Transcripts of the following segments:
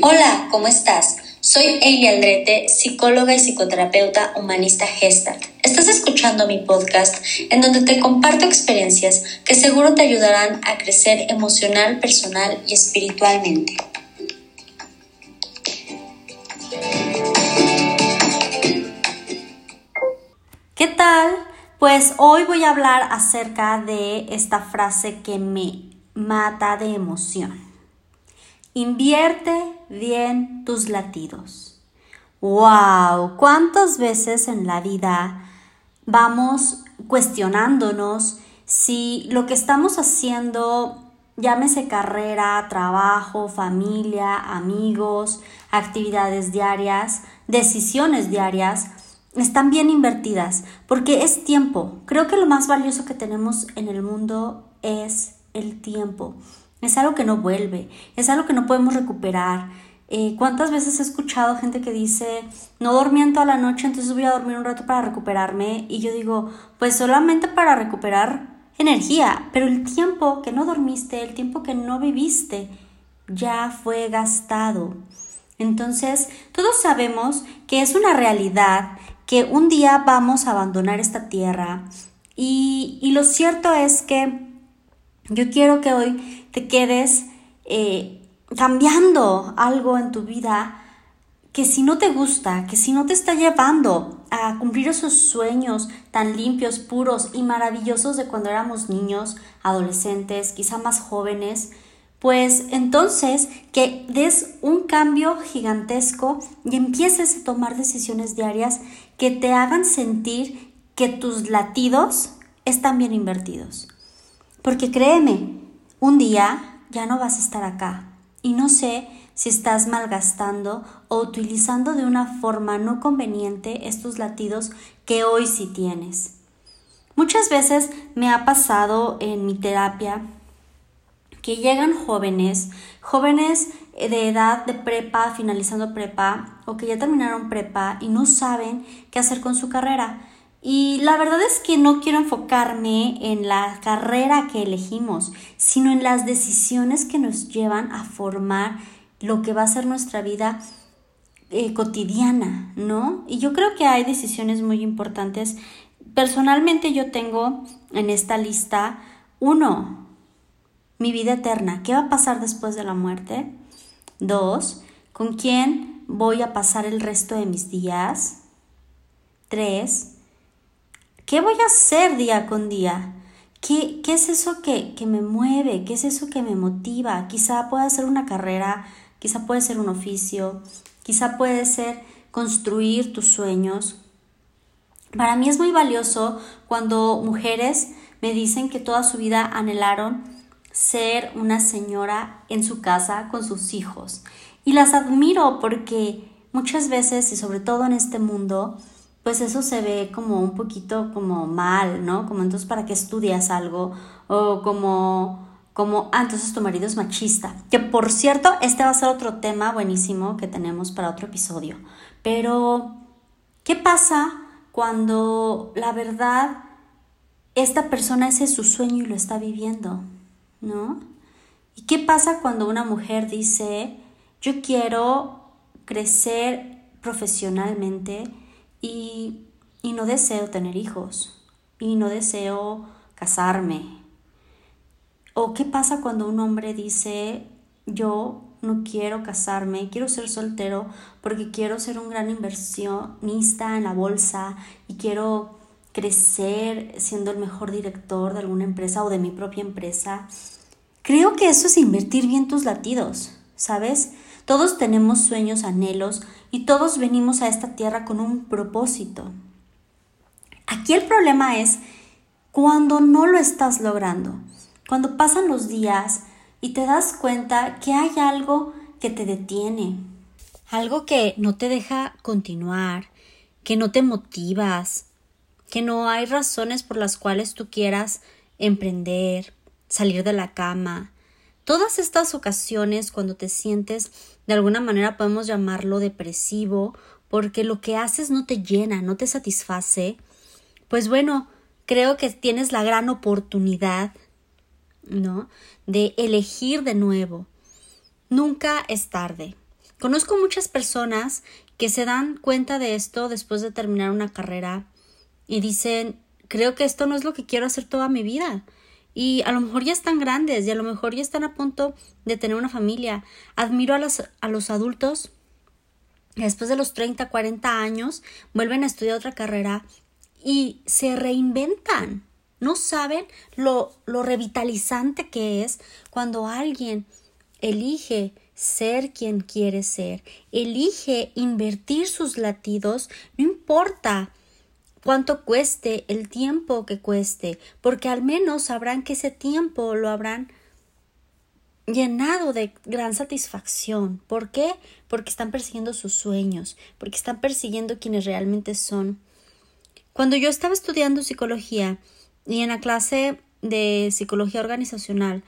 Hola, ¿cómo estás? Soy Eili Aldrete, psicóloga y psicoterapeuta humanista Gestalt. Estás escuchando mi podcast en donde te comparto experiencias que seguro te ayudarán a crecer emocional, personal y espiritualmente. ¿Qué tal? Pues hoy voy a hablar acerca de esta frase que me mata de emoción. Invierte bien tus latidos. ¡Wow! ¿Cuántas veces en la vida vamos cuestionándonos si lo que estamos haciendo, llámese carrera, trabajo, familia, amigos, actividades diarias, decisiones diarias, están bien invertidas, porque es tiempo. Creo que lo más valioso que tenemos en el mundo es el tiempo. Es algo que no vuelve, es algo que no podemos recuperar. Eh, ¿Cuántas veces he escuchado gente que dice, no dormí en toda la noche, entonces voy a dormir un rato para recuperarme? Y yo digo, pues solamente para recuperar energía, pero el tiempo que no dormiste, el tiempo que no viviste, ya fue gastado. Entonces, todos sabemos que es una realidad que un día vamos a abandonar esta tierra. Y, y lo cierto es que yo quiero que hoy te quedes eh, cambiando algo en tu vida que si no te gusta, que si no te está llevando a cumplir esos sueños tan limpios, puros y maravillosos de cuando éramos niños, adolescentes, quizá más jóvenes, pues entonces que des un cambio gigantesco y empieces a tomar decisiones diarias que te hagan sentir que tus latidos están bien invertidos. Porque créeme, un día ya no vas a estar acá. Y no sé si estás malgastando o utilizando de una forma no conveniente estos latidos que hoy sí tienes. Muchas veces me ha pasado en mi terapia que llegan jóvenes, jóvenes de edad de prepa, finalizando prepa, o que ya terminaron prepa y no saben qué hacer con su carrera. Y la verdad es que no quiero enfocarme en la carrera que elegimos, sino en las decisiones que nos llevan a formar lo que va a ser nuestra vida eh, cotidiana, ¿no? Y yo creo que hay decisiones muy importantes. Personalmente yo tengo en esta lista uno, mi vida eterna, ¿qué va a pasar después de la muerte? Dos, ¿con quién voy a pasar el resto de mis días? Tres, ¿Qué voy a hacer día con día? ¿Qué, qué es eso que, que, me mueve? ¿Qué es eso que me motiva? Quizá pueda ser una carrera, quizá puede ser un oficio, quizá puede ser construir tus sueños. Para mí es muy valioso cuando mujeres me dicen que toda su vida anhelaron ser una señora en su casa con sus hijos. Y las admiro porque muchas veces, y sobre todo en este mundo, pues eso se ve como un poquito como mal, ¿no? Como entonces para qué estudias algo o como como ah, entonces tu marido es machista. Que por cierto, este va a ser otro tema buenísimo que tenemos para otro episodio. Pero ¿qué pasa cuando la verdad esta persona ese es su sueño y lo está viviendo, ¿no? ¿Y qué pasa cuando una mujer dice, "Yo quiero crecer profesionalmente"? y, no deseo tener hijos y no deseo casarme. ¿O qué pasa cuando un hombre dice, yo no quiero casarme, quiero ser soltero porque quiero ser un gran inversionista en la bolsa y quiero crecer siendo el mejor director de alguna empresa o de mi propia empresa? Creo que eso es invertir bien tus latidos, ¿sabes? Todos tenemos sueños, anhelos y todos venimos a esta tierra con un propósito. Aquí el problema es cuando no lo estás logrando, cuando pasan los días y te das cuenta que hay algo que te detiene, algo que no te deja continuar, que no te motivas, que no hay razones por las cuales tú quieras emprender, salir de la cama, Todas estas ocasiones cuando te sientes de alguna manera podemos llamarlo depresivo porque lo que haces no te llena, no te satisface, pues bueno, creo que tienes la gran oportunidad ¿no? De elegir de nuevo. Nunca es tarde. Conozco muchas personas que se dan cuenta de esto después de terminar una carrera y dicen, creo que esto no es lo que quiero hacer toda mi vida. Y a lo mejor ya están grandes y a lo mejor ya están a punto de tener una familia. Admiro a, a los adultos que después de los 30, 40 años vuelven a estudiar otra carrera y se reinventan. No saben lo, lo revitalizante que es cuando alguien elige ser quien quiere ser, elige invertir sus latidos, no importa cuánto cueste, el tiempo que cueste, porque al menos sabrán que ese tiempo lo habrán llenado de gran satisfacción. ¿Por qué? Porque están persiguiendo sus sueños, porque están persiguiendo quienes realmente son. Cuando yo estaba estudiando psicología y en la clase de psicología organizacional,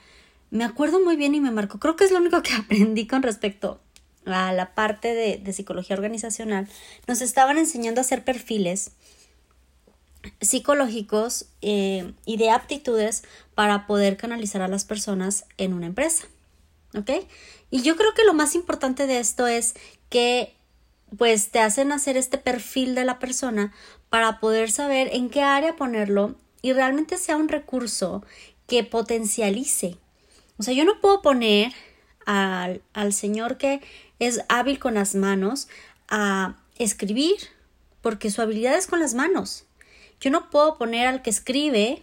me acuerdo muy bien y me marcó, creo que es lo único que aprendí con respecto a la parte de, psicología organizacional, nos estaban enseñando a hacer perfiles psicológicos eh, y de aptitudes para poder canalizar a las personas en una empresa. ¿Ok? Y yo creo que lo más importante de esto es que pues te hacen hacer este perfil de la persona para poder saber en qué área ponerlo y realmente sea un recurso que potencialice. O sea, yo no puedo poner al, al señor que es hábil con las manos a escribir porque su habilidad es con las manos. Yo no puedo poner al que escribe,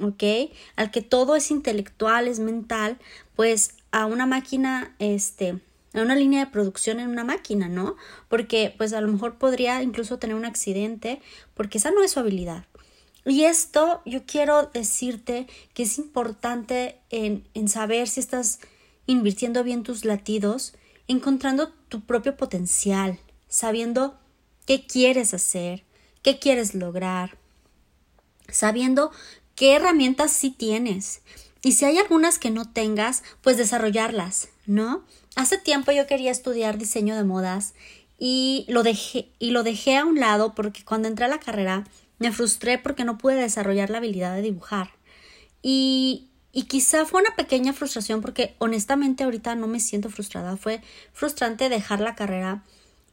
¿ok? Al que todo es intelectual, es mental, pues a una máquina, este, a una línea de producción en una máquina, ¿no? Porque pues a lo mejor podría incluso tener un accidente porque esa no es su habilidad. Y esto yo quiero decirte que es importante en, en saber si estás invirtiendo bien tus latidos, encontrando tu propio potencial, sabiendo qué quieres hacer, qué quieres lograr, sabiendo qué herramientas sí tienes. Y si hay algunas que no tengas, pues desarrollarlas, ¿no? Hace tiempo yo quería estudiar diseño de modas y lo dejé y lo dejé a un lado porque cuando entré a la carrera me frustré porque no pude desarrollar la habilidad de dibujar. Y y quizá fue una pequeña frustración porque honestamente ahorita no me siento frustrada. Fue frustrante dejar la carrera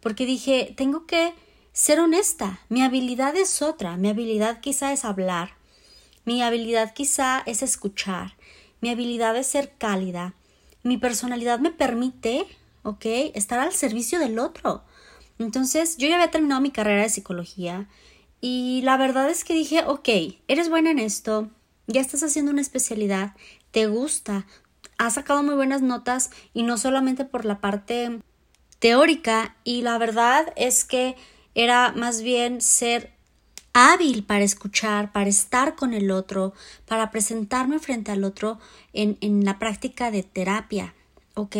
porque dije, tengo que ser honesta, mi habilidad es otra, mi habilidad quizá es hablar, mi habilidad quizá es escuchar, mi habilidad es ser cálida, mi personalidad me permite, ¿ok? Estar al servicio del otro. Entonces, yo ya había terminado mi carrera de psicología y la verdad es que dije, ok, eres buena en esto, ya estás haciendo una especialidad, te gusta, has sacado muy buenas notas y no solamente por la parte teórica y la verdad es que era más bien ser hábil para escuchar, para estar con el otro, para presentarme frente al otro en, en la práctica de terapia. ¿ok?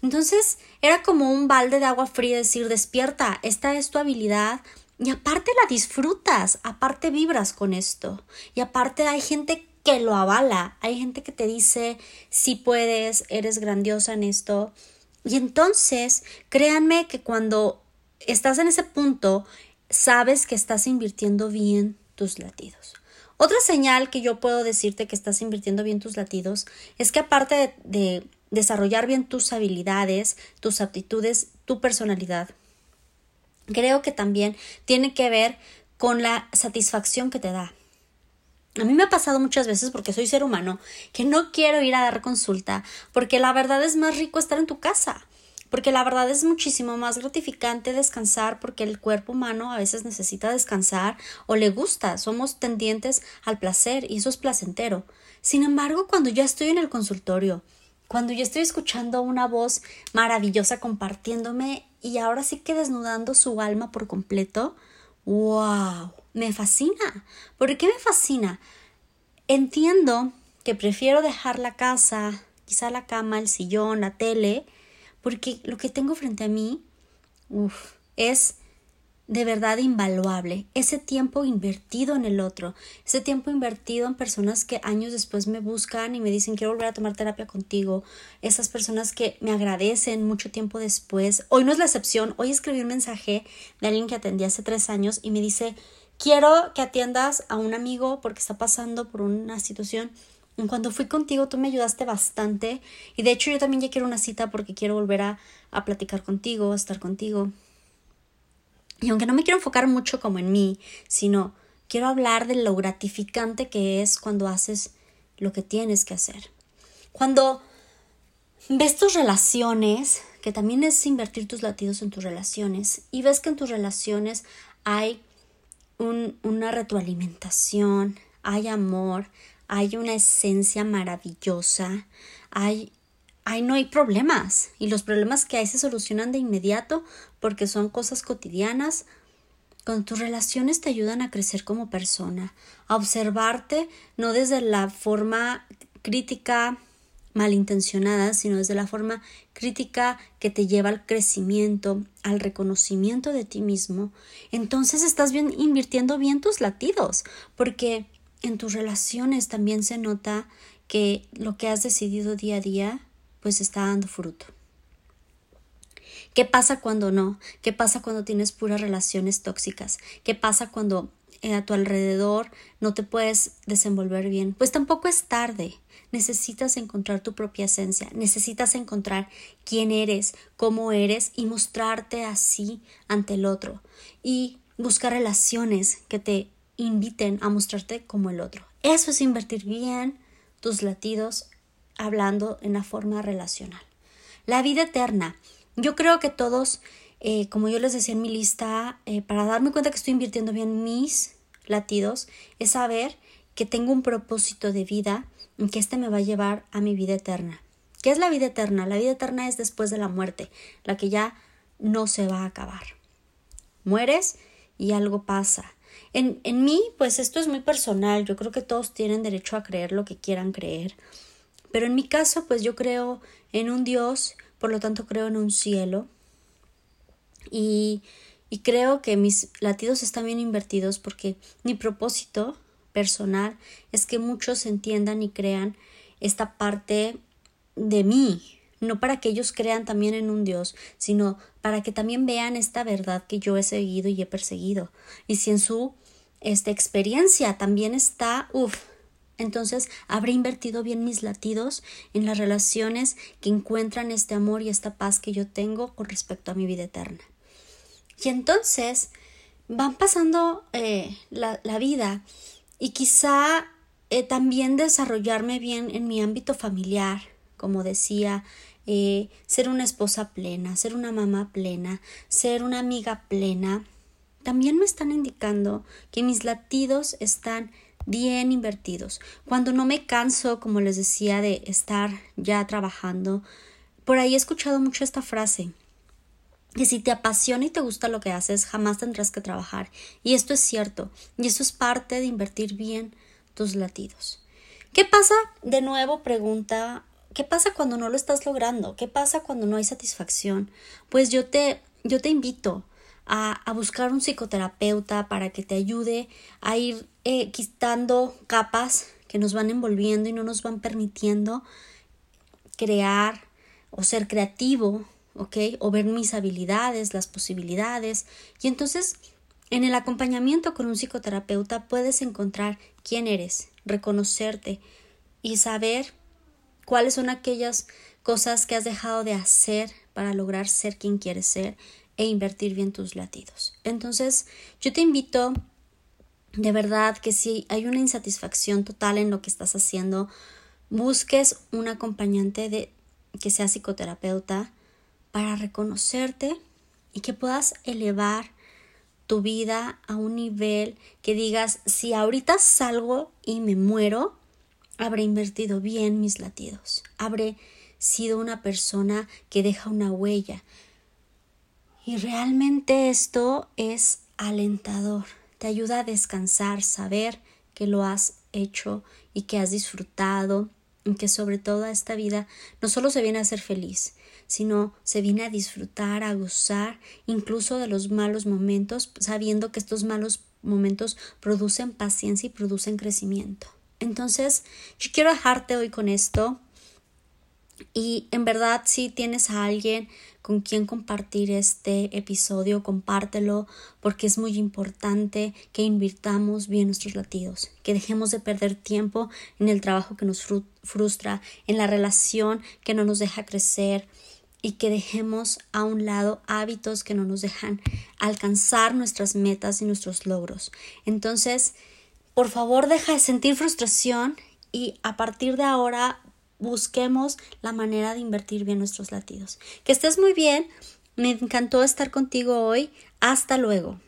Entonces era como un balde de agua fría decir despierta, esta es tu habilidad y aparte la disfrutas, aparte vibras con esto y aparte hay gente que lo avala, hay gente que te dice si puedes, eres grandiosa en esto y entonces créanme que cuando estás en ese punto, sabes que estás invirtiendo bien tus latidos. Otra señal que yo puedo decirte que estás invirtiendo bien tus latidos es que aparte de, desarrollar bien tus habilidades, tus aptitudes, tu personalidad, creo que también tiene que ver con la satisfacción que te da. A mí me ha pasado muchas veces porque soy ser humano que no quiero ir a dar consulta porque la verdad es más rico estar en tu casa porque la verdad es muchísimo más gratificante descansar porque el cuerpo humano a veces necesita descansar o le gusta, somos tendientes al placer y eso es placentero. Sin embargo, cuando ya estoy en el consultorio, cuando ya estoy escuchando una voz maravillosa compartiéndome y ahora sí que desnudando su alma por completo, wow, me fascina. ¿Por qué me fascina? Entiendo que prefiero dejar la casa, quizá la cama, el sillón, la tele, porque lo que tengo frente a mí es de verdad invaluable. Ese tiempo invertido en el otro, ese tiempo invertido en personas que años después me buscan y me dicen quiero volver a tomar terapia contigo, esas personas que me agradecen mucho tiempo después. Hoy no es la excepción, hoy escribí un mensaje de alguien que atendí hace tres años y me dice quiero que atiendas a un amigo porque está pasando por una situación Cuando fui contigo tú me ayudaste bastante y de hecho yo también ya quiero una cita porque quiero volver a, a platicar contigo, a estar contigo. Y aunque no me quiero enfocar mucho como en mí, sino quiero hablar de lo gratificante que es cuando haces lo que tienes que hacer. Cuando ves tus relaciones, que también es invertir tus latidos en tus relaciones, y ves que en tus relaciones hay una retroalimentación, hay amor, hay una esencia maravillosa, hay, no hay problemas y los problemas que hay se solucionan de inmediato porque son cosas cotidianas. Con tus relaciones te ayudan a crecer como persona, a observarte no desde la forma crítica malintencionada, sino desde la forma crítica que te lleva al crecimiento, al reconocimiento de ti mismo, entonces estás bien invirtiendo bien tus latidos, porque en tus relaciones también se nota que lo que has decidido día a día pues está dando fruto. ¿Qué pasa cuando no? ¿Qué pasa cuando tienes puras relaciones tóxicas? ¿Qué pasa cuando eh, a tu alrededor no te puedes desenvolver bien? Pues tampoco es tarde necesitas encontrar tu propia esencia, necesitas encontrar quién eres, cómo eres y mostrarte así ante el otro y buscar relaciones que te inviten a mostrarte como el otro. Eso es invertir bien tus latidos hablando en la forma relacional. La vida eterna. Yo creo que todos, eh, como yo les decía en mi lista, eh, para darme cuenta que estoy invirtiendo bien mis latidos, es saber que tengo un propósito de vida que éste me va a llevar a mi vida eterna. ¿Qué es la vida eterna? La vida eterna es después de la muerte, la que ya no se va a acabar. Mueres y algo pasa. En, en mí, pues esto es muy personal, yo creo que todos tienen derecho a creer lo que quieran creer, pero en mi caso, pues yo creo en un Dios, por lo tanto creo en un cielo. Y, y creo que mis latidos están bien invertidos porque mi propósito personal es que muchos entiendan y crean esta parte de mí, no para que ellos crean también en un Dios, sino para que también vean esta verdad que yo he seguido y he perseguido. Y si en su esta experiencia también está, uff, entonces habré invertido bien mis latidos en las relaciones que encuentran este amor y esta paz que yo tengo con respecto a mi vida eterna. Y entonces van pasando eh, la, vida y quizá eh, también desarrollarme bien en mi ámbito familiar, como decía, eh, ser una esposa plena, ser una mamá plena, ser una amiga plena, también me están indicando que mis latidos están bien invertidos. Cuando no me canso, como les decía, de estar ya trabajando, por ahí he escuchado mucho esta frase que si te apasiona y te gusta lo que haces, jamás tendrás que trabajar. Y esto es cierto, y eso es parte de invertir bien tus latidos. ¿Qué pasa? De nuevo pregunta, ¿qué pasa cuando no lo estás logrando? ¿Qué pasa cuando no hay satisfacción? Pues yo te, yo te invito a, a buscar un psicoterapeuta para que te ayude a ir eh, quitando capas que nos van envolviendo y no nos van permitiendo crear o ser creativo ¿ok? O ver mis habilidades, las posibilidades. Y entonces, en el acompañamiento con un psicoterapeuta puedes encontrar quién eres, reconocerte y saber cuáles son aquellas cosas que has dejado de hacer para lograr ser quien quieres ser e invertir bien tus latidos. Entonces, yo te invito de verdad que si hay una insatisfacción total en lo que estás haciendo, busques un acompañante de que sea psicoterapeuta, para reconocerte y que puedas elevar tu vida a un nivel que digas, si ahorita salgo y me muero, habré invertido bien mis latidos, habré sido una persona que deja una huella. Y realmente esto es alentador, te ayuda a descansar, saber que lo has hecho y que has disfrutado y que sobre todo esta vida no solo se viene a ser feliz, sino se viene a disfrutar, a gozar incluso de los malos momentos, sabiendo que estos malos momentos producen paciencia y producen crecimiento. Entonces, yo quiero dejarte hoy con esto. Y en verdad, si tienes a alguien con quien compartir este episodio, compártelo porque es muy importante que invirtamos bien nuestros latidos, que dejemos de perder tiempo en el trabajo que nos frustra, en la relación que no nos deja crecer y que dejemos a un lado hábitos que no nos dejan alcanzar nuestras metas y nuestros logros. Entonces, por favor, deja de sentir frustración y a partir de ahora busquemos la manera de invertir bien nuestros latidos. Que estés muy bien. Me encantó estar contigo hoy. Hasta luego.